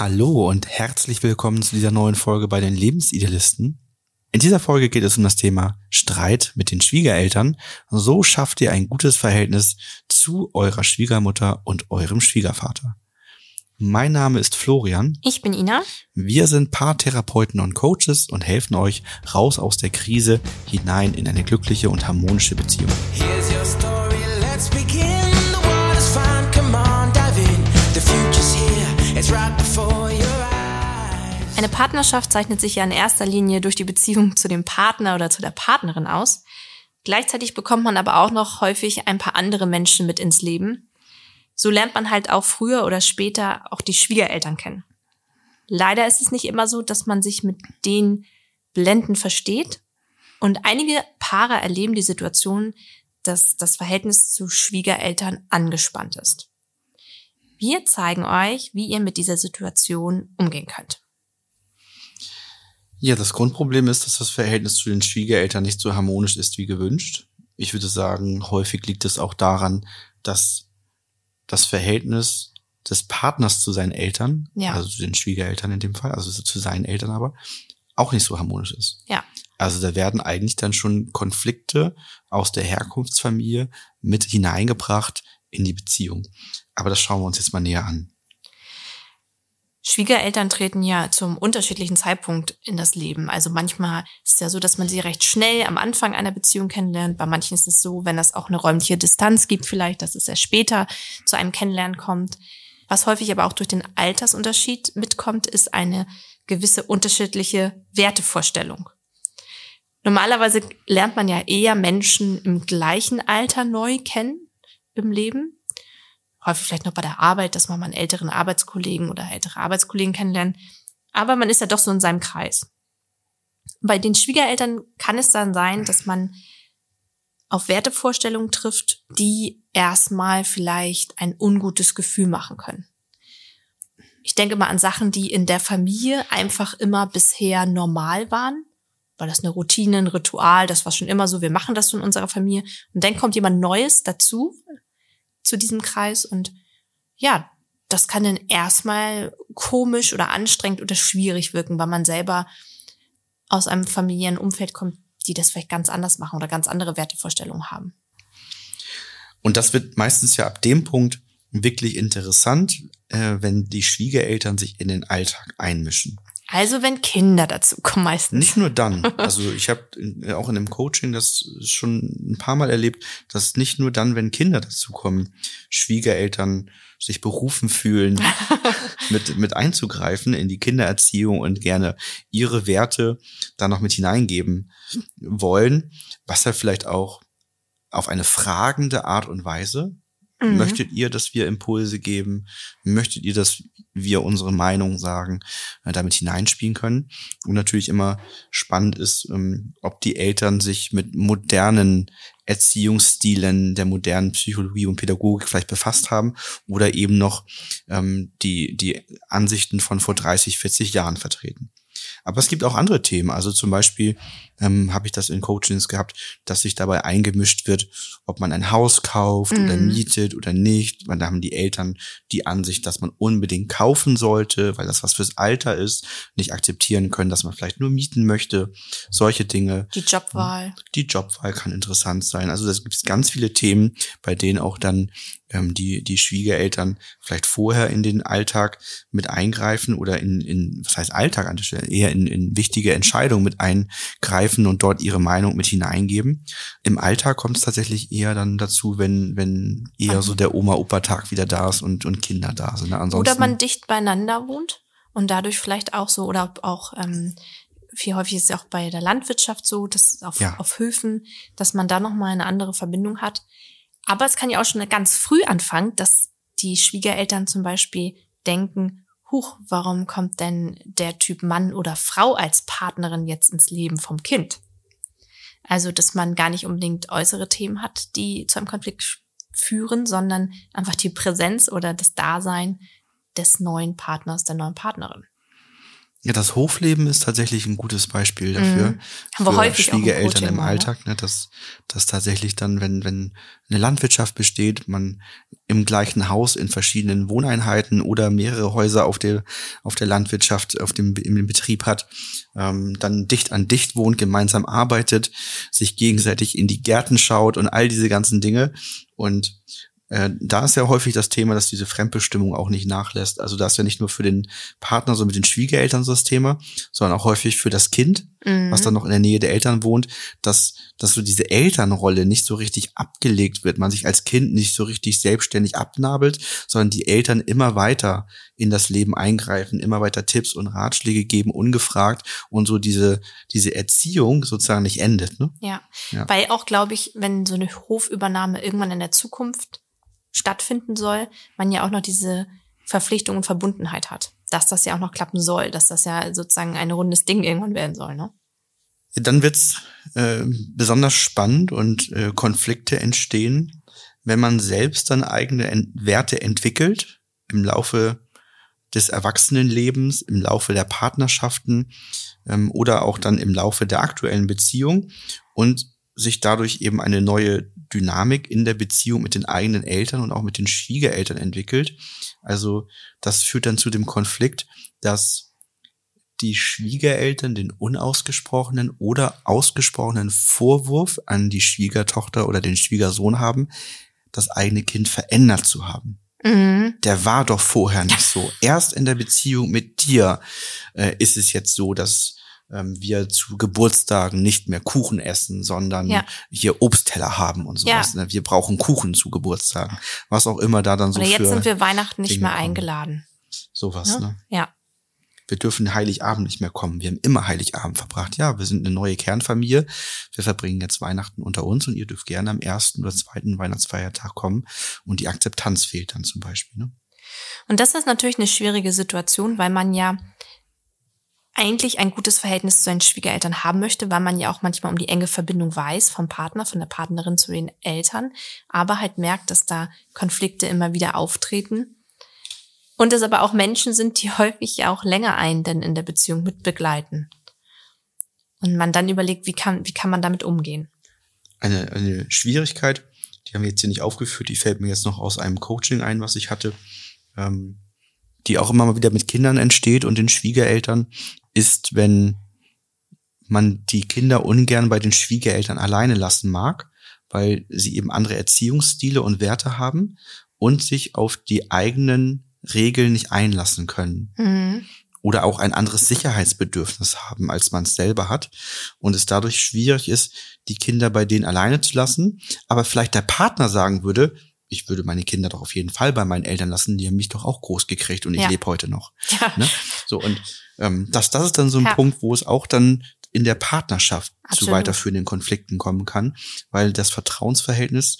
Hallo und herzlich willkommen zu dieser neuen Folge bei den Lebensidealisten. In dieser Folge geht es um das Thema Streit mit den Schwiegereltern. So schafft ihr ein gutes Verhältnis zu eurer Schwiegermutter und eurem Schwiegervater. Mein Name ist Florian. Ich bin Ina. Wir sind Paartherapeuten und Coaches und helfen euch raus aus der Krise hinein in eine glückliche und harmonische Beziehung. Eine Partnerschaft zeichnet sich ja in erster Linie durch die Beziehung zu dem Partner oder zu der Partnerin aus. Gleichzeitig bekommt man aber auch noch häufig ein paar andere Menschen mit ins Leben. So lernt man halt auch früher oder später auch die Schwiegereltern kennen. Leider ist es nicht immer so, dass man sich mit denen blendend versteht. Und einige Paare erleben die Situation, dass das Verhältnis zu Schwiegereltern angespannt ist. Wir zeigen euch, wie ihr mit dieser Situation umgehen könnt. Ja, das Grundproblem ist, dass das Verhältnis zu den Schwiegereltern nicht so harmonisch ist wie gewünscht. Ich würde sagen, häufig liegt es auch daran, dass das Verhältnis des Partners zu seinen Eltern, Ja. also zu den Schwiegereltern in dem Fall, also zu seinen Eltern aber, auch nicht so harmonisch ist. Ja. Also da werden eigentlich dann schon Konflikte aus der Herkunftsfamilie mit hineingebracht in die Beziehung. Aber das schauen wir uns jetzt mal näher an. Schwiegereltern treten ja zum unterschiedlichen Zeitpunkt in das Leben. Also manchmal ist es ja so, dass man sie recht schnell am Anfang einer Beziehung kennenlernt. Bei manchen ist es so, wenn das auch eine räumliche Distanz gibt, vielleicht, dass es erst später zu einem Kennenlernen kommt. Was häufig aber auch durch den Altersunterschied mitkommt, ist eine gewisse unterschiedliche Wertevorstellung. Normalerweise lernt man ja eher Menschen im gleichen Alter neu kennen im Leben häufig vielleicht noch bei der Arbeit, dass man mal einen älteren Arbeitskollegen oder ältere Arbeitskollegen kennenlernt. Aber man ist ja doch so in seinem Kreis. Bei den Schwiegereltern kann es dann sein, dass man auf Wertevorstellungen trifft, die erstmal vielleicht ein ungutes Gefühl machen können. Ich denke mal an Sachen, die in der Familie einfach immer bisher normal waren, weil das eine Routine, ein Ritual, das war schon immer so, wir machen das so in unserer Familie. Und dann kommt jemand Neues dazu, zu diesem Kreis und ja, das kann dann erstmal komisch oder anstrengend oder schwierig wirken, weil man selber aus einem familiären Umfeld kommt, die das vielleicht ganz anders machen oder ganz andere Wertevorstellungen haben. Und das wird meistens ja ab dem Punkt wirklich interessant, äh, wenn die Schwiegereltern sich in den Alltag einmischen. Also wenn Kinder dazu kommen meistens. Nicht nur dann. Also ich habe auch in dem Coaching das schon ein paar Mal erlebt, dass nicht nur dann, wenn Kinder dazukommen, Schwiegereltern sich berufen fühlen, mit, mit einzugreifen in die Kindererziehung und gerne ihre Werte da noch mit hineingeben wollen, was ja vielleicht auch auf eine fragende Art und Weise Mhm. Möchtet ihr, dass wir Impulse geben? Möchtet ihr, dass wir unsere Meinung sagen, äh, damit hineinspielen können? Und natürlich immer spannend ist, ähm, ob die Eltern sich mit modernen Erziehungsstilen der modernen Psychologie und Pädagogik vielleicht befasst haben oder eben noch ähm, die, die Ansichten von vor 30, 40 Jahren vertreten. Aber es gibt auch andere Themen. Also zum Beispiel ähm, habe ich das in Coachings gehabt, dass sich dabei eingemischt wird, ob man ein Haus kauft oder Mhm. mietet oder nicht. Weil da haben die Eltern die Ansicht, dass man unbedingt kaufen sollte, weil das was fürs Alter ist, nicht akzeptieren können, dass man vielleicht nur mieten möchte. Solche Dinge. Die Jobwahl. Die Jobwahl kann interessant sein. Also das gibt es ganz viele Themen, bei denen auch dann ähm, die, die Schwiegereltern vielleicht vorher in den Alltag mit eingreifen oder in, in was heißt Alltag an der Stelle, eher in, in wichtige Entscheidungen mit eingreifen und dort ihre Meinung mit hineingeben. Im Alltag kommt es tatsächlich eher dann dazu, wenn, wenn eher so der Oma-Opa-Tag wieder da ist und, und Kinder da sind. Ne? Ansonsten, Oder man dicht beieinander wohnt und dadurch vielleicht auch so, oder auch ähm, viel häufig ist es auch bei der Landwirtschaft so, dass auf, Ja. auf Höfen, dass man da nochmal eine andere Verbindung hat. Aber es kann ja auch schon ganz früh anfangen, dass die Schwiegereltern zum Beispiel denken, huch, warum kommt denn der Typ Mann oder Frau als Partnerin jetzt ins Leben vom Kind? Also, dass man gar nicht unbedingt äußere Themen hat, die zu einem Konflikt führen, sondern einfach die Präsenz oder das Dasein des neuen Partners, der neuen Partnerin. Ja, das Hofleben ist tatsächlich ein gutes Beispiel dafür. Mhm. Haben wir für häufig im Schwiegereltern im mal, ne? Alltag, ne? dass, dass tatsächlich dann, wenn, wenn eine Landwirtschaft besteht, man im gleichen Haus in verschiedenen Wohneinheiten oder mehrere Häuser auf der, auf der Landwirtschaft, auf dem, im Betrieb hat, ähm, dann dicht an dicht wohnt, gemeinsam arbeitet, sich gegenseitig in die Gärten schaut und all diese ganzen Dinge. Und äh, da ist ja häufig das Thema, dass diese Fremdbestimmung auch nicht nachlässt. Also da ist ja nicht nur für den Partner so mit den Schwiegereltern so das Thema, sondern auch häufig für das Kind, Mhm. was dann noch in der Nähe der Eltern wohnt, dass, dass so diese Elternrolle nicht so richtig abgelegt wird, man sich als Kind nicht so richtig selbstständig abnabelt, sondern die Eltern immer weiter in das Leben eingreifen, immer weiter Tipps und Ratschläge geben, ungefragt und so diese, diese Erziehung sozusagen nicht endet. Ne? Ja. Ja. Weil auch, glaube ich, wenn so eine Hofübernahme irgendwann in der Zukunft stattfinden soll, man ja auch noch diese Verpflichtung und Verbundenheit hat. Dass das ja auch noch klappen soll, dass das ja sozusagen ein rundes Ding irgendwann werden soll, ne? Dann wird's äh, besonders spannend und äh, Konflikte entstehen, wenn man selbst dann eigene Ent Werte entwickelt im Laufe des Erwachsenenlebens, im Laufe der Partnerschaften ähm, oder auch dann im Laufe der aktuellen Beziehung und sich dadurch eben eine neue Dynamik in der Beziehung mit den eigenen Eltern und auch mit den Schwiegereltern entwickelt. Also das führt dann zu dem Konflikt, dass die Schwiegereltern den unausgesprochenen oder ausgesprochenen Vorwurf an die Schwiegertochter oder den Schwiegersohn haben, das eigene Kind verändert zu haben. Mhm. Der war doch vorher nicht so. Erst in der Beziehung mit dir äh, ist es jetzt so, dass ähm, wir zu Geburtstagen nicht mehr Kuchen essen, sondern Ja. hier Obstteller haben und sowas. Ne? Wir brauchen Kuchen zu Geburtstagen. Was auch immer da dann so Oder jetzt sind wir Weihnachten nicht Dinge mehr kommen. eingeladen. sowas. Ne? Ne? Ja. Wir dürfen Heiligabend nicht mehr kommen. Wir haben immer Heiligabend verbracht. Ja, wir sind eine neue Kernfamilie. Wir verbringen jetzt Weihnachten unter uns und ihr dürft gerne am ersten oder zweiten Weihnachtsfeiertag kommen. Und die Akzeptanz fehlt dann zum Beispiel. Ne? Und das ist natürlich eine schwierige Situation, weil man ja eigentlich ein gutes Verhältnis zu seinen Schwiegereltern haben möchte, weil man ja auch manchmal um die enge Verbindung weiß vom Partner, von der Partnerin zu den Eltern, aber halt merkt, dass da Konflikte immer wieder auftreten. Und es aber auch Menschen sind, die häufig ja auch länger einen denn in der Beziehung mit begleiten. Und man dann überlegt, wie kann, wie kann man damit umgehen? Eine, eine Schwierigkeit, die haben wir jetzt hier nicht aufgeführt, die fällt mir jetzt noch aus einem Coaching ein, was ich hatte, ähm, die auch immer mal wieder mit Kindern entsteht und den Schwiegereltern, ist, wenn man die Kinder ungern bei den Schwiegereltern alleine lassen mag, weil sie eben andere Erziehungsstile und Werte haben und sich auf die eigenen Regeln nicht einlassen können Mhm. oder auch ein anderes Sicherheitsbedürfnis haben, als man es selber hat und es dadurch schwierig ist, die Kinder bei denen alleine zu lassen, aber vielleicht der Partner sagen würde, ich würde meine Kinder doch auf jeden Fall bei meinen Eltern lassen, die haben mich doch auch groß gekriegt und ich Ja. lebe heute noch. Ja. Ne? So und ähm, das, das ist dann so ein Ja. Punkt, wo es auch dann in der Partnerschaft zu Absolut. weiterführenden Konflikten kommen kann, weil das Vertrauensverhältnis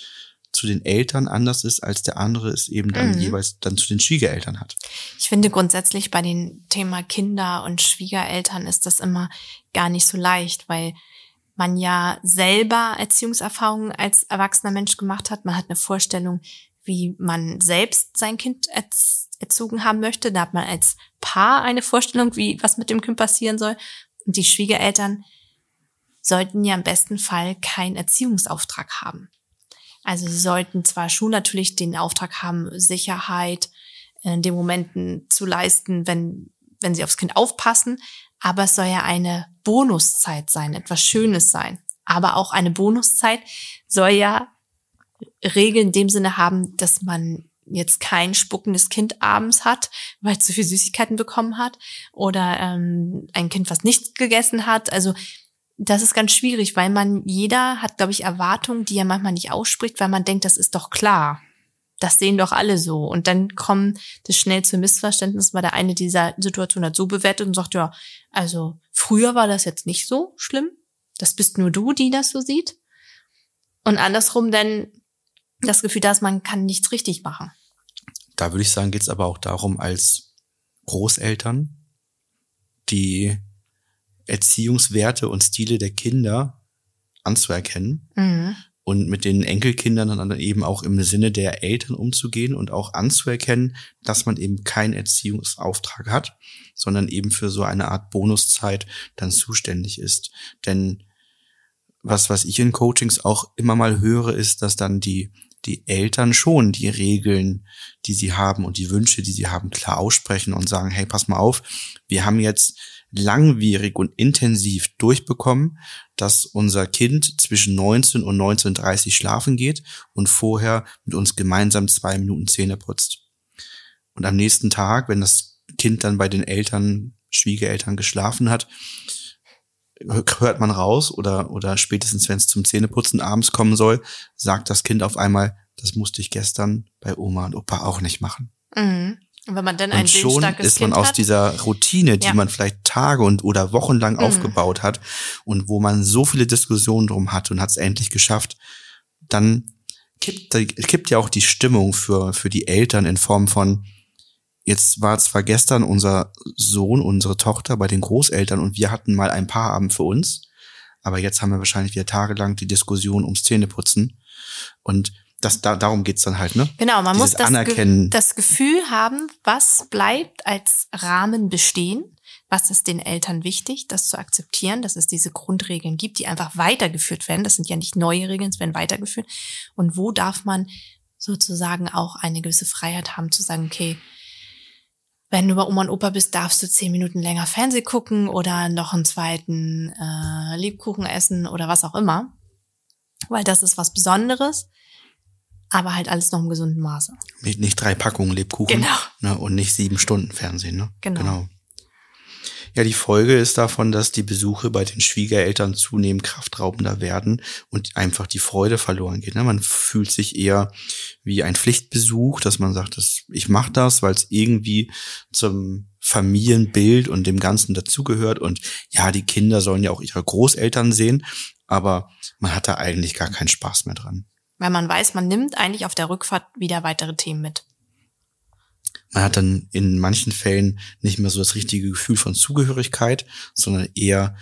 zu den Eltern anders ist, als der andere es eben dann Mhm. jeweils dann zu den Schwiegereltern hat. Ich finde grundsätzlich bei dem Thema Kinder und Schwiegereltern ist das immer gar nicht so leicht, weil man ja selber Erziehungserfahrungen als erwachsener Mensch gemacht hat. Man hat eine Vorstellung, wie man selbst sein Kind erz erzogen haben möchte. Da hat man als Paar eine Vorstellung, wie was mit dem Kind passieren soll. Und die Schwiegereltern sollten ja im besten Fall keinen Erziehungsauftrag haben. Also sie sollten zwar schon natürlich den Auftrag haben, Sicherheit in den Momenten zu leisten, wenn, wenn sie aufs Kind aufpassen, aber es soll ja eine Bonuszeit sein, etwas Schönes sein. Aber auch eine Bonuszeit soll ja Regeln in dem Sinne haben, dass man jetzt kein spuckendes Kind abends hat, weil es zu viel Süßigkeiten bekommen hat oder ähm, ein Kind, was nichts gegessen hat. Also das ist ganz schwierig, weil man, jeder hat, glaube ich, Erwartungen, die er manchmal nicht ausspricht, weil man denkt, das ist doch klar. Das sehen doch alle so. Und dann kommt das schnell zu Missverständnis, weil der eine dieser Situation hat so bewertet und sagt, ja, also früher war das jetzt nicht so schlimm. Das bist nur du, die das so sieht. Und andersrum dann das Gefühl, dass man kann nichts richtig machen. Da würde ich sagen, geht es aber auch darum, als Großeltern die Erziehungswerte und Stile der Kinder anzuerkennen Mhm. und mit den Enkelkindern dann eben auch im Sinne der Eltern umzugehen und auch anzuerkennen, dass man eben keinen Erziehungsauftrag hat, sondern eben für so eine Art Bonuszeit dann zuständig ist. Denn was, was ich in Coachings auch immer mal höre, ist, dass dann die, die Eltern schon die Regeln, die sie haben und die Wünsche, die sie haben, klar aussprechen und sagen, hey, pass mal auf, wir haben jetzt langwierig und intensiv durchbekommen, dass unser Kind zwischen 19 und 19.30 schlafen geht und vorher mit uns gemeinsam zwei Minuten Zähne putzt. Und am nächsten Tag, wenn das Kind dann bei den Eltern, Schwiegereltern geschlafen hat, hört man raus oder, oder spätestens, wenn es zum Zähneputzen abends kommen soll, sagt das Kind auf einmal, das musste ich gestern bei Oma und Opa auch nicht machen. Mhm. Und wenn man dann ein Und schon ist man Kind aus hat, dieser Routine, die Ja. man vielleicht Tage und oder wochenlang Mhm. aufgebaut hat und wo man so viele Diskussionen drum hat und hat es endlich geschafft, dann kippt, kippt ja auch die Stimmung für, für die Eltern in Form von, jetzt war zwar gestern unser Sohn, unsere Tochter bei den Großeltern und wir hatten mal ein paar Abend für uns, aber jetzt haben wir wahrscheinlich wieder tagelang die Diskussion ums Zähneputzen und das, da, darum geht's dann halt, ne? Genau, man muss Dieses das, Anerkennen. Ge das Gefühl haben, was bleibt als Rahmen bestehen, was ist den Eltern wichtig, das zu akzeptieren, dass es diese Grundregeln gibt, die einfach weitergeführt werden. Das sind ja nicht neue Regeln, es werden weitergeführt. Und wo darf man sozusagen auch eine gewisse Freiheit haben zu sagen, okay, wenn du bei Oma und Opa bist, darfst du zehn Minuten länger Fernseh gucken oder noch einen zweiten äh, Lebkuchen essen oder was auch immer. Weil das ist was Besonderes, aber halt alles noch im gesunden Maße. Nicht, nicht drei Packungen Lebkuchen Genau. ne, und nicht sieben Stunden Fernsehen. Ne? Genau. Ja, die Folge ist davon, dass die Besuche bei den Schwiegereltern zunehmend kraftraubender werden und einfach die Freude verloren geht. Ne? Man fühlt sich eher wie ein Pflichtbesuch, dass man sagt, dass ich mache das, weil es irgendwie zum Familienbild und dem Ganzen dazugehört. Und ja, die Kinder sollen ja auch ihre Großeltern sehen, aber man hat da eigentlich gar keinen Spaß mehr dran. Weil man weiß, man nimmt eigentlich auf der Rückfahrt wieder weitere Themen mit. Man hat dann in manchen Fällen nicht mehr so das richtige Gefühl von Zugehörigkeit, sondern eher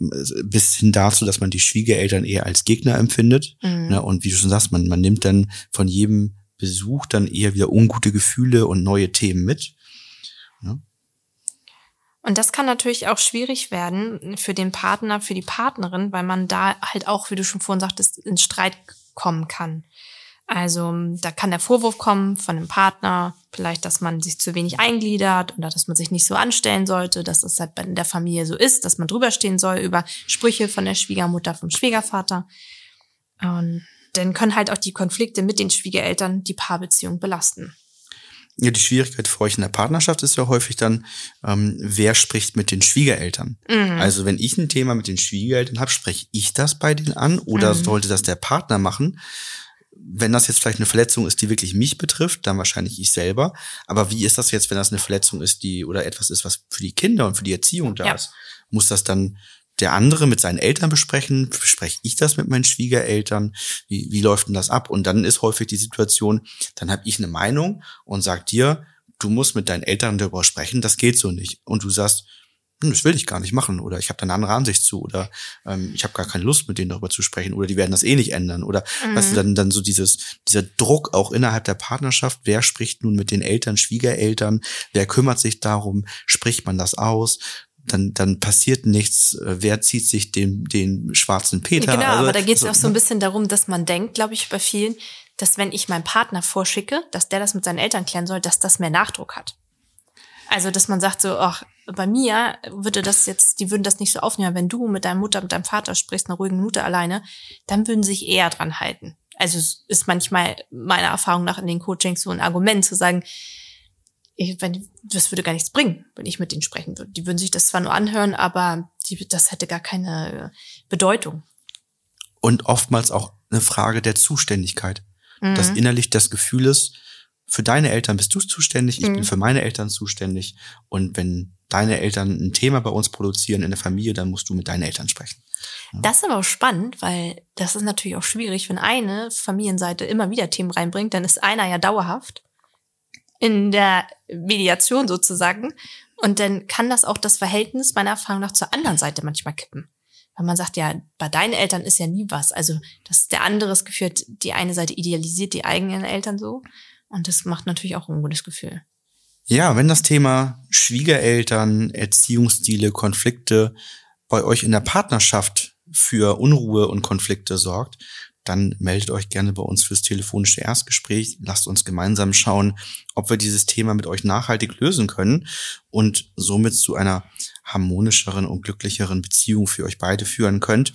äh, bis hin dazu, dass man die Schwiegereltern eher als Gegner empfindet. Mhm. Ne? Und wie du schon sagst, man, man nimmt dann von jedem Besuch dann eher wieder ungute Gefühle und neue Themen mit. Und das kann natürlich auch schwierig werden für den Partner, für die Partnerin, weil man da halt auch, wie du schon vorhin sagtest, in Streit kommen kann. Also da kann der Vorwurf kommen von dem Partner, vielleicht, dass man sich zu wenig eingliedert oder dass man sich nicht so anstellen sollte, dass es halt in der Familie so ist, dass man drüber stehen soll über Sprüche von der Schwiegermutter, vom Schwiegervater. Und dann können halt auch die Konflikte mit den Schwiegereltern die Paarbeziehung belasten. Ja, die Schwierigkeit für euch in der Partnerschaft ist ja häufig dann, ähm, wer spricht mit den Schwiegereltern? Mhm. Also wenn ich ein Thema mit den Schwiegereltern habe, spreche ich das bei denen an oder Mhm. sollte das der Partner machen? Wenn das jetzt vielleicht eine Verletzung ist, die wirklich mich betrifft, dann wahrscheinlich ich selber. Aber wie ist das jetzt, wenn das eine Verletzung ist, die oder etwas ist, was für die Kinder und für die Erziehung da Ja. ist? Muss das dann der andere mit seinen Eltern besprechen? Bespreche ich das mit meinen Schwiegereltern? Wie, wie läuft denn das ab? Und dann ist häufig die Situation, dann habe ich eine Meinung und sag dir, du musst mit deinen Eltern darüber sprechen, das geht so nicht. Und du sagst, das will ich gar nicht machen oder ich habe da eine andere Ansicht zu oder ähm, ich habe gar keine Lust mit denen darüber zu sprechen oder die werden das eh nicht ändern oder Mhm. weißt du dann dann so dieses dieser Druck auch innerhalb der Partnerschaft wer spricht nun mit den Eltern Schwiegereltern wer kümmert sich darum spricht man das aus dann dann passiert nichts äh, wer zieht sich den den schwarzen Peter Genau, Also, aber da geht es so, auch so ein ne? bisschen darum, dass man denkt, glaube ich, bei vielen, dass wenn ich meinen Partner vorschicke, dass der das mit seinen Eltern klären soll, dass das mehr Nachdruck hat. Also, dass man sagt so, ach, bei mir würde das jetzt, die würden das nicht so aufnehmen. Wenn du mit deiner Mutter, mit deinem Vater sprichst, eine ruhige Minute alleine, dann würden sie sich eher dran halten. Also, es ist manchmal meiner Erfahrung nach in den Coachings so ein Argument zu sagen, ich, wenn, das würde gar nichts bringen, wenn ich mit denen sprechen würde. Die würden sich das zwar nur anhören, aber die, das hätte gar keine Bedeutung. und oftmals auch eine Frage der Zuständigkeit dass Mhm. innerlich das Gefühl ist, für deine Eltern bist du zuständig, ich Mhm. bin für meine Eltern zuständig. Und wenn deine Eltern ein Thema bei uns produzieren in der Familie, dann musst du mit deinen Eltern sprechen. Das ist aber auch spannend, weil das ist natürlich auch schwierig, wenn eine Familienseite immer wieder Themen reinbringt, dann ist einer ja dauerhaft in der Mediation sozusagen. Und dann kann das auch das Verhältnis meiner Erfahrung nach zur anderen Seite manchmal kippen. Weil man sagt, ja, bei deinen Eltern ist ja nie was. Also, das ist der andere das Gefühl, die eine Seite idealisiert die eigenen Eltern so. Und das macht natürlich auch ein gutes Gefühl. Ja, wenn das Thema Schwiegereltern, Erziehungsstile, Konflikte bei euch in der Partnerschaft für Unruhe und Konflikte sorgt, dann meldet euch gerne bei uns fürs telefonische Erstgespräch. Lasst uns gemeinsam schauen, ob wir dieses Thema mit euch nachhaltig lösen können und somit zu einer harmonischeren und glücklicheren Beziehung für euch beide führen könnt.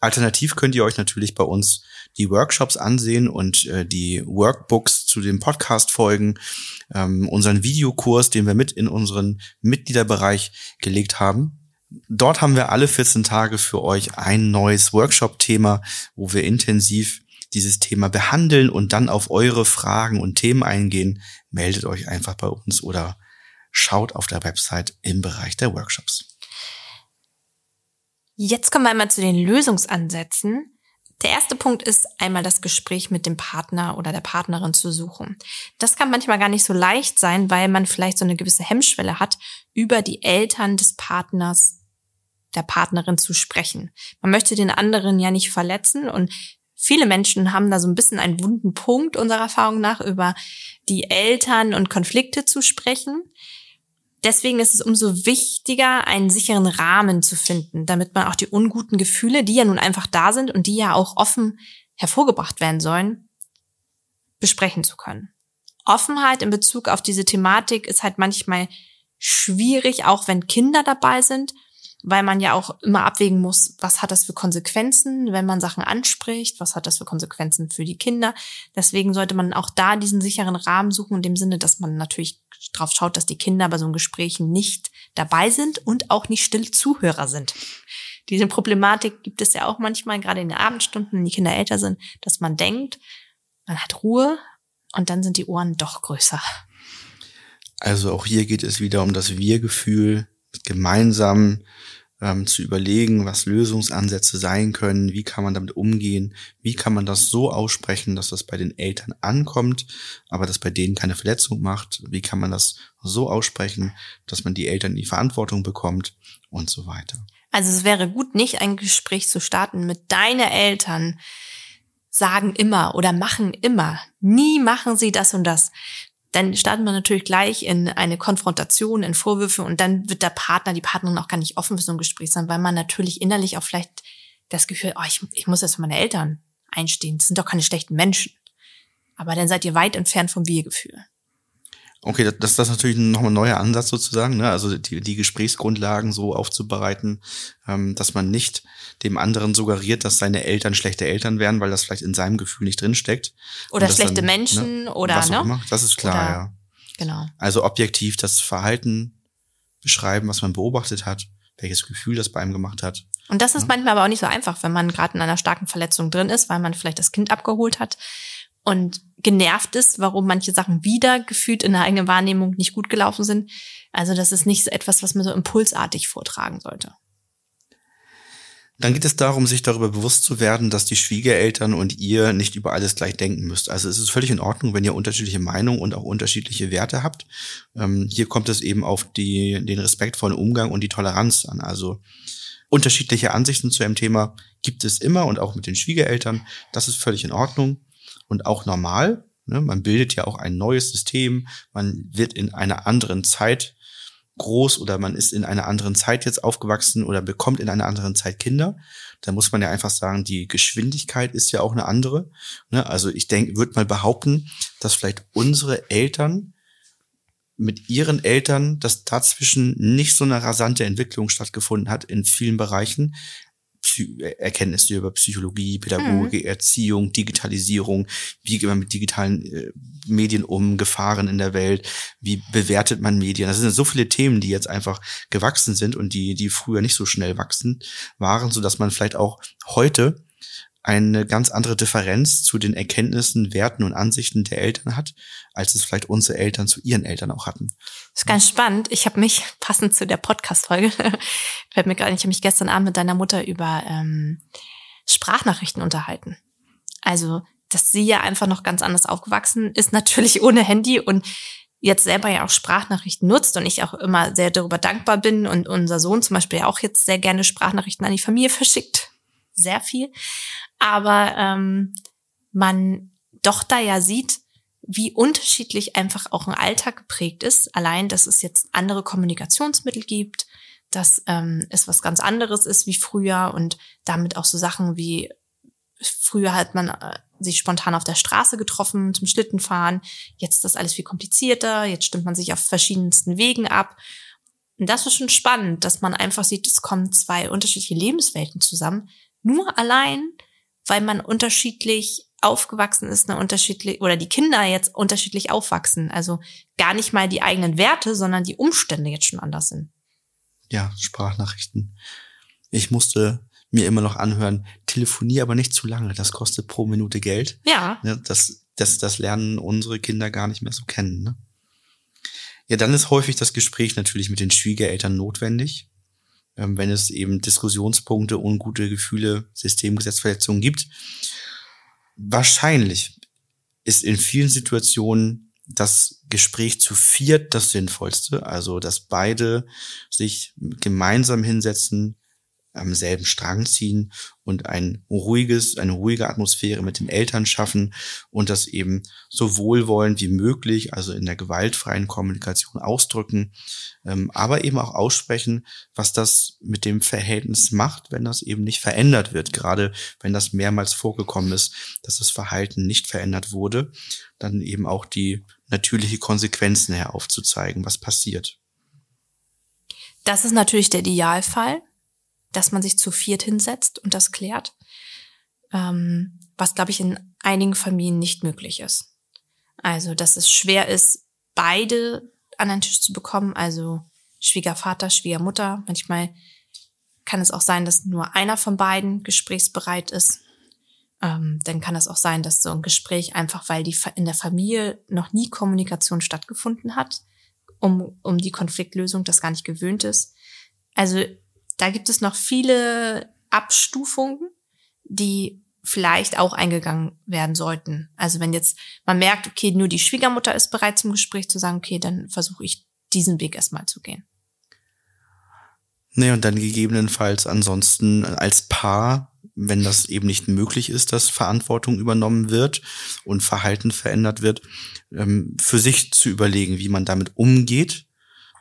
Alternativ könnt ihr euch natürlich bei uns die Workshops ansehen und äh, die Workbooks zu den Podcast-Folgen, ähm, unseren Videokurs, den wir mit in unseren Mitgliederbereich gelegt haben. Dort haben wir alle 14 Tage für euch ein neues Workshop-Thema, wo wir intensiv dieses Thema behandeln und dann auf eure Fragen und Themen eingehen. Meldet euch einfach bei uns oder schaut auf der Website im Bereich der Workshops. Jetzt kommen wir einmal zu den Lösungsansätzen. Der erste Punkt ist einmal das Gespräch mit dem Partner oder der Partnerin zu suchen. Das kann manchmal gar nicht so leicht sein, weil man vielleicht so eine gewisse Hemmschwelle hat, über die Eltern des Partners der Partnerin zu sprechen. Man möchte den anderen ja nicht verletzen und viele Menschen haben da so ein bisschen einen wunden Punkt unserer Erfahrung nach über die Eltern und Konflikte zu sprechen. Deswegen ist es umso wichtiger, einen sicheren Rahmen zu finden, damit man auch die unguten Gefühle, die ja nun einfach da sind und die ja auch offen hervorgebracht werden sollen, besprechen zu können. Offenheit in Bezug auf diese Thematik ist halt manchmal schwierig, auch wenn Kinder dabei sind weil man ja auch immer abwägen muss, was hat das für Konsequenzen, wenn man Sachen anspricht, was hat das für Konsequenzen für die Kinder. Deswegen sollte man auch da diesen sicheren Rahmen suchen, in dem Sinne, dass man natürlich drauf schaut, dass die Kinder bei so einem Gespräch nicht dabei sind und auch nicht still Zuhörer sind. Diese Problematik gibt es ja auch manchmal, gerade in den Abendstunden, wenn die Kinder älter sind, dass man denkt, man hat Ruhe und dann sind die Ohren doch größer. Also auch hier geht es wieder um das Wir-Gefühl, gemeinsam ähm, zu überlegen, was Lösungsansätze sein können, wie kann man damit umgehen, wie kann man das so aussprechen, dass das bei den Eltern ankommt, aber das bei denen keine Verletzung macht, wie kann man das so aussprechen, dass man die Eltern in die Verantwortung bekommt? Und so weiter. Also es wäre gut, nicht ein Gespräch zu starten mit deine Eltern sagen immer oder machen immer. Nie machen sie das und das dann startet man natürlich gleich in eine Konfrontation, in Vorwürfe und dann wird der Partner, die Partnerin auch gar nicht offen für so ein Gespräch sein, weil man natürlich innerlich auch vielleicht das Gefühl, oh, ich, ich muss jetzt für meine Eltern einstehen. Das sind doch keine schlechten Menschen. Aber dann seid ihr weit entfernt vom Wir-Gefühl. Okay, das, das ist natürlich nochmal ein neuer Ansatz sozusagen, ne? also die, die Gesprächsgrundlagen so aufzubereiten, ähm, dass man nicht dem anderen suggeriert, dass seine Eltern schlechte Eltern wären, weil das vielleicht in seinem Gefühl nicht drinsteckt. Oder schlechte dann, Menschen ne, oder was ne? Auch immer. Das ist klar, oder, ja. Genau. Also objektiv das Verhalten beschreiben, was man beobachtet hat, welches Gefühl das bei einem gemacht hat. Und das ist ja. manchmal aber auch nicht so einfach, wenn man gerade in einer starken Verletzung drin ist, weil man vielleicht das Kind abgeholt hat und genervt ist, warum manche Sachen wieder gefühlt in der eigenen Wahrnehmung nicht gut gelaufen sind. Also das ist nicht so etwas, was man so impulsartig vortragen sollte. Dann geht es darum, sich darüber bewusst zu werden, dass die Schwiegereltern und ihr nicht über alles gleich denken müsst. Also es ist völlig in Ordnung, wenn ihr unterschiedliche Meinungen und auch unterschiedliche Werte habt. Ähm, hier kommt es eben auf die, den respektvollen Umgang und die Toleranz an. Also unterschiedliche Ansichten zu einem Thema gibt es immer und auch mit den Schwiegereltern. Das ist völlig in Ordnung und auch normal. Ne? Man bildet ja auch ein neues System, man wird in einer anderen Zeit groß oder man ist in einer anderen Zeit jetzt aufgewachsen oder bekommt in einer anderen Zeit Kinder. Da muss man ja einfach sagen, die Geschwindigkeit ist ja auch eine andere. Ne? Also ich denke, würde mal behaupten, dass vielleicht unsere Eltern mit ihren Eltern, dass dazwischen nicht so eine rasante Entwicklung stattgefunden hat in vielen Bereichen, Erkenntnisse über Psychologie, Pädagogik, mhm. Erziehung, Digitalisierung, wie geht man mit digitalen äh, Medien um, Gefahren in der Welt, wie bewertet man Medien. Das sind so viele Themen, die jetzt einfach gewachsen sind und die, die früher nicht so schnell wachsen waren, so dass man vielleicht auch heute eine ganz andere Differenz zu den Erkenntnissen, Werten und Ansichten der Eltern hat, als es vielleicht unsere Eltern zu ihren Eltern auch hatten. Das ist ganz spannend. Ich habe mich passend zu der Podcast-Folge, fällt mir gerade, ich habe mich gestern Abend mit deiner Mutter über ähm, Sprachnachrichten unterhalten. Also, dass sie ja einfach noch ganz anders aufgewachsen ist, natürlich ohne Handy und jetzt selber ja auch Sprachnachrichten nutzt und ich auch immer sehr darüber dankbar bin und unser Sohn zum Beispiel ja auch jetzt sehr gerne Sprachnachrichten an die Familie verschickt. Sehr viel. Aber ähm, man doch da ja sieht, wie unterschiedlich einfach auch ein Alltag geprägt ist. Allein, dass es jetzt andere Kommunikationsmittel gibt, dass ähm, es was ganz anderes ist wie früher und damit auch so Sachen wie früher hat man äh, sich spontan auf der Straße getroffen zum Schlittenfahren. Jetzt ist das alles viel komplizierter. Jetzt stimmt man sich auf verschiedensten Wegen ab. Und das ist schon spannend, dass man einfach sieht, es kommen zwei unterschiedliche Lebenswelten zusammen. Nur allein, weil man unterschiedlich aufgewachsen ist, eine unterschiedlich, oder die Kinder jetzt unterschiedlich aufwachsen. Also gar nicht mal die eigenen Werte, sondern die Umstände jetzt schon anders sind. Ja, Sprachnachrichten. Ich musste mir immer noch anhören, telefonier aber nicht zu lange, das kostet pro Minute Geld. Ja. ja das, das, das lernen unsere Kinder gar nicht mehr so kennen. Ne? Ja, dann ist häufig das Gespräch natürlich mit den Schwiegereltern notwendig. Ähm, wenn es eben Diskussionspunkte, ungute Gefühle, Systemgesetzverletzungen gibt. Wahrscheinlich ist in vielen Situationen das Gespräch zu viert das Sinnvollste. Also, dass beide sich gemeinsam hinsetzen, am selben Strang ziehen und ein ruhiges, eine ruhige Atmosphäre mit den Eltern schaffen und das eben so wohlwollend wie möglich, also in der gewaltfreien Kommunikation ausdrücken, ähm, aber eben auch aussprechen, was das mit dem Verhältnis macht, wenn das eben nicht verändert wird, gerade wenn das mehrmals vorgekommen ist, dass das Verhalten nicht verändert wurde, dann eben auch die natürliche Konsequenzen her aufzuzeigen, was passiert. Das ist natürlich der Idealfall dass man sich zu viert hinsetzt und das klärt, ähm, was, glaube ich, in einigen Familien nicht möglich ist. Also, dass es schwer ist, beide an den Tisch zu bekommen, also Schwiegervater, Schwiegermutter. Manchmal kann es auch sein, dass nur einer von beiden gesprächsbereit ist. Ähm, dann kann es auch sein, dass so ein Gespräch einfach, weil die in der Familie noch nie Kommunikation stattgefunden hat, um, um die Konfliktlösung das gar nicht gewöhnt ist. Also da gibt es noch viele Abstufungen, die vielleicht auch eingegangen werden sollten. Also wenn jetzt man merkt, okay, nur die Schwiegermutter ist bereit zum Gespräch zu sagen, okay, dann versuche ich diesen Weg erstmal zu gehen. Nee, und dann gegebenenfalls ansonsten als Paar, wenn das eben nicht möglich ist, dass Verantwortung übernommen wird und Verhalten verändert wird, ähm, für sich zu überlegen, wie man damit umgeht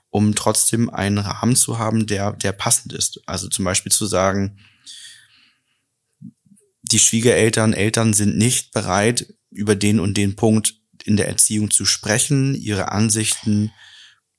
um trotzdem einen Rahmen zu haben, der, der passend ist. Also zum Beispiel zu sagen, die Schwiegereltern, Eltern sind nicht bereit, über den und den Punkt in der Erziehung zu sprechen, ihre Ansichten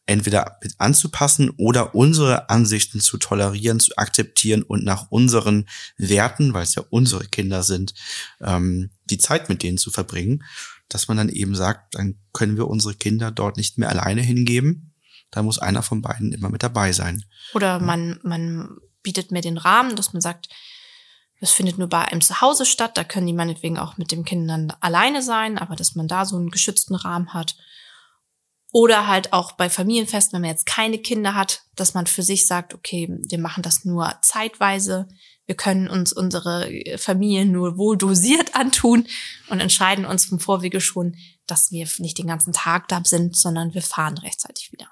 entweder anzupassen oder unsere Ansichten zu tolerieren, zu akzeptieren und nach unseren Werten, weil es ja unsere Kinder sind, ähm, die Zeit mit denen zu verbringen, dass man dann eben sagt, dann können wir unsere Kinder dort nicht mehr alleine hingeben, da muss einer von beiden immer mit dabei sein. Oder man, man bietet mir den Rahmen, dass man sagt, das findet nur bei einem Zuhause statt, da können die meinetwegen auch mit dem Kind dann alleine sein, aber dass man da so einen geschützten Rahmen hat. Oder halt auch bei Familienfesten, wenn man jetzt keine Kinder hat, dass man für sich sagt, okay, wir machen das nur zeitweise. Wir können uns unsere Familie nur wohl dosiert antun und entscheiden uns vom Vorwege schon, dass wir nicht den ganzen Tag da sind, sondern wir fahren rechtzeitig wieder.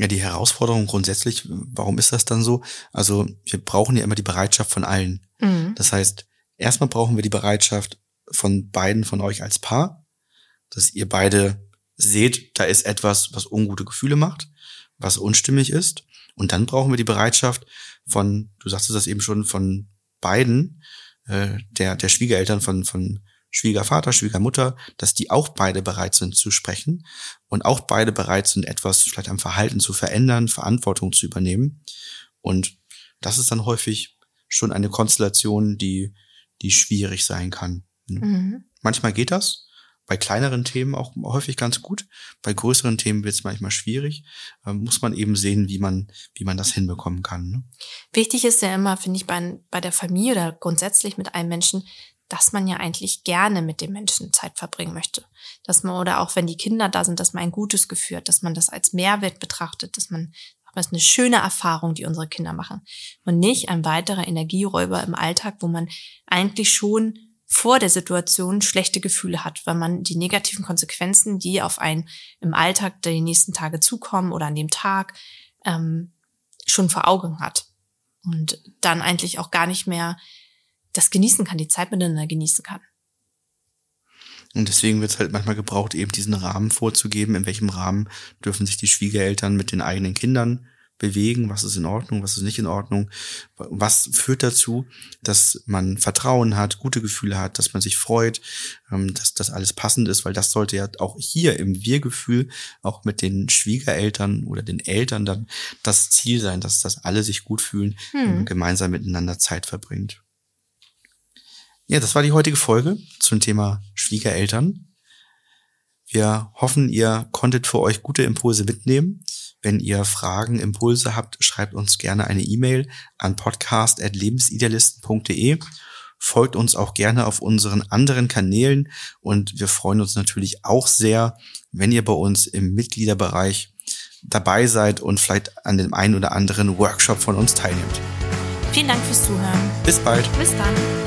Ja, die Herausforderung grundsätzlich, warum ist das dann so? Also wir brauchen ja immer die Bereitschaft von allen. Mhm. Das heißt, erstmal brauchen wir die Bereitschaft von beiden von euch als Paar, dass ihr beide seht, da ist etwas, was ungute Gefühle macht, was unstimmig ist. Und dann brauchen wir die Bereitschaft von, du sagst das eben schon, von beiden, äh, der, der Schwiegereltern, von, von Schwiegervater, Schwiegermutter, dass die auch beide bereit sind zu sprechen und auch beide bereit sind, etwas vielleicht am Verhalten zu verändern, Verantwortung zu übernehmen. Und das ist dann häufig schon eine Konstellation, die, die schwierig sein kann. Mhm. Manchmal geht das, bei kleineren Themen auch häufig ganz gut. Bei größeren Themen wird es manchmal schwierig. Ähm, muss man eben sehen, wie man, wie man das hinbekommen kann. Ne? Wichtig ist ja immer, finde ich, bei, bei der Familie oder grundsätzlich mit einem Menschen, dass man ja eigentlich gerne mit dem Menschen Zeit verbringen möchte. Dass man, oder auch wenn die Kinder da sind, dass man ein gutes Gefühl hat, dass man das als Mehrwert betrachtet, dass man, das ist eine schöne Erfahrung, die unsere Kinder machen. Und nicht ein weiterer Energieräuber im Alltag, wo man eigentlich schon vor der Situation schlechte Gefühle hat, weil man die negativen Konsequenzen, die auf einen im Alltag die nächsten Tage zukommen oder an dem Tag, ähm, schon vor Augen hat. Und dann eigentlich auch gar nicht mehr das genießen kann, die Zeit miteinander genießen kann. Und deswegen wird es halt manchmal gebraucht, eben diesen Rahmen vorzugeben, in welchem Rahmen dürfen sich die Schwiegereltern mit den eigenen Kindern bewegen, was ist in Ordnung, was ist nicht in Ordnung, was führt dazu, dass man Vertrauen hat, gute Gefühle hat, dass man sich freut, ähm, dass das alles passend ist, weil das sollte ja auch hier im Wir-Gefühl auch mit den Schwiegereltern oder den Eltern dann das Ziel sein, dass das alle sich gut fühlen hm. und gemeinsam miteinander Zeit verbringt. Ja, das war die heutige Folge zum Thema Schwiegereltern. Wir hoffen, ihr konntet für euch gute Impulse mitnehmen. Wenn ihr Fragen, Impulse habt, schreibt uns gerne eine E-Mail an podcast.lebensidealisten.de. Folgt uns auch gerne auf unseren anderen Kanälen und wir freuen uns natürlich auch sehr, wenn ihr bei uns im Mitgliederbereich dabei seid und vielleicht an dem einen oder anderen Workshop von uns teilnehmt. Vielen Dank fürs Zuhören. Bis bald. Bis dann.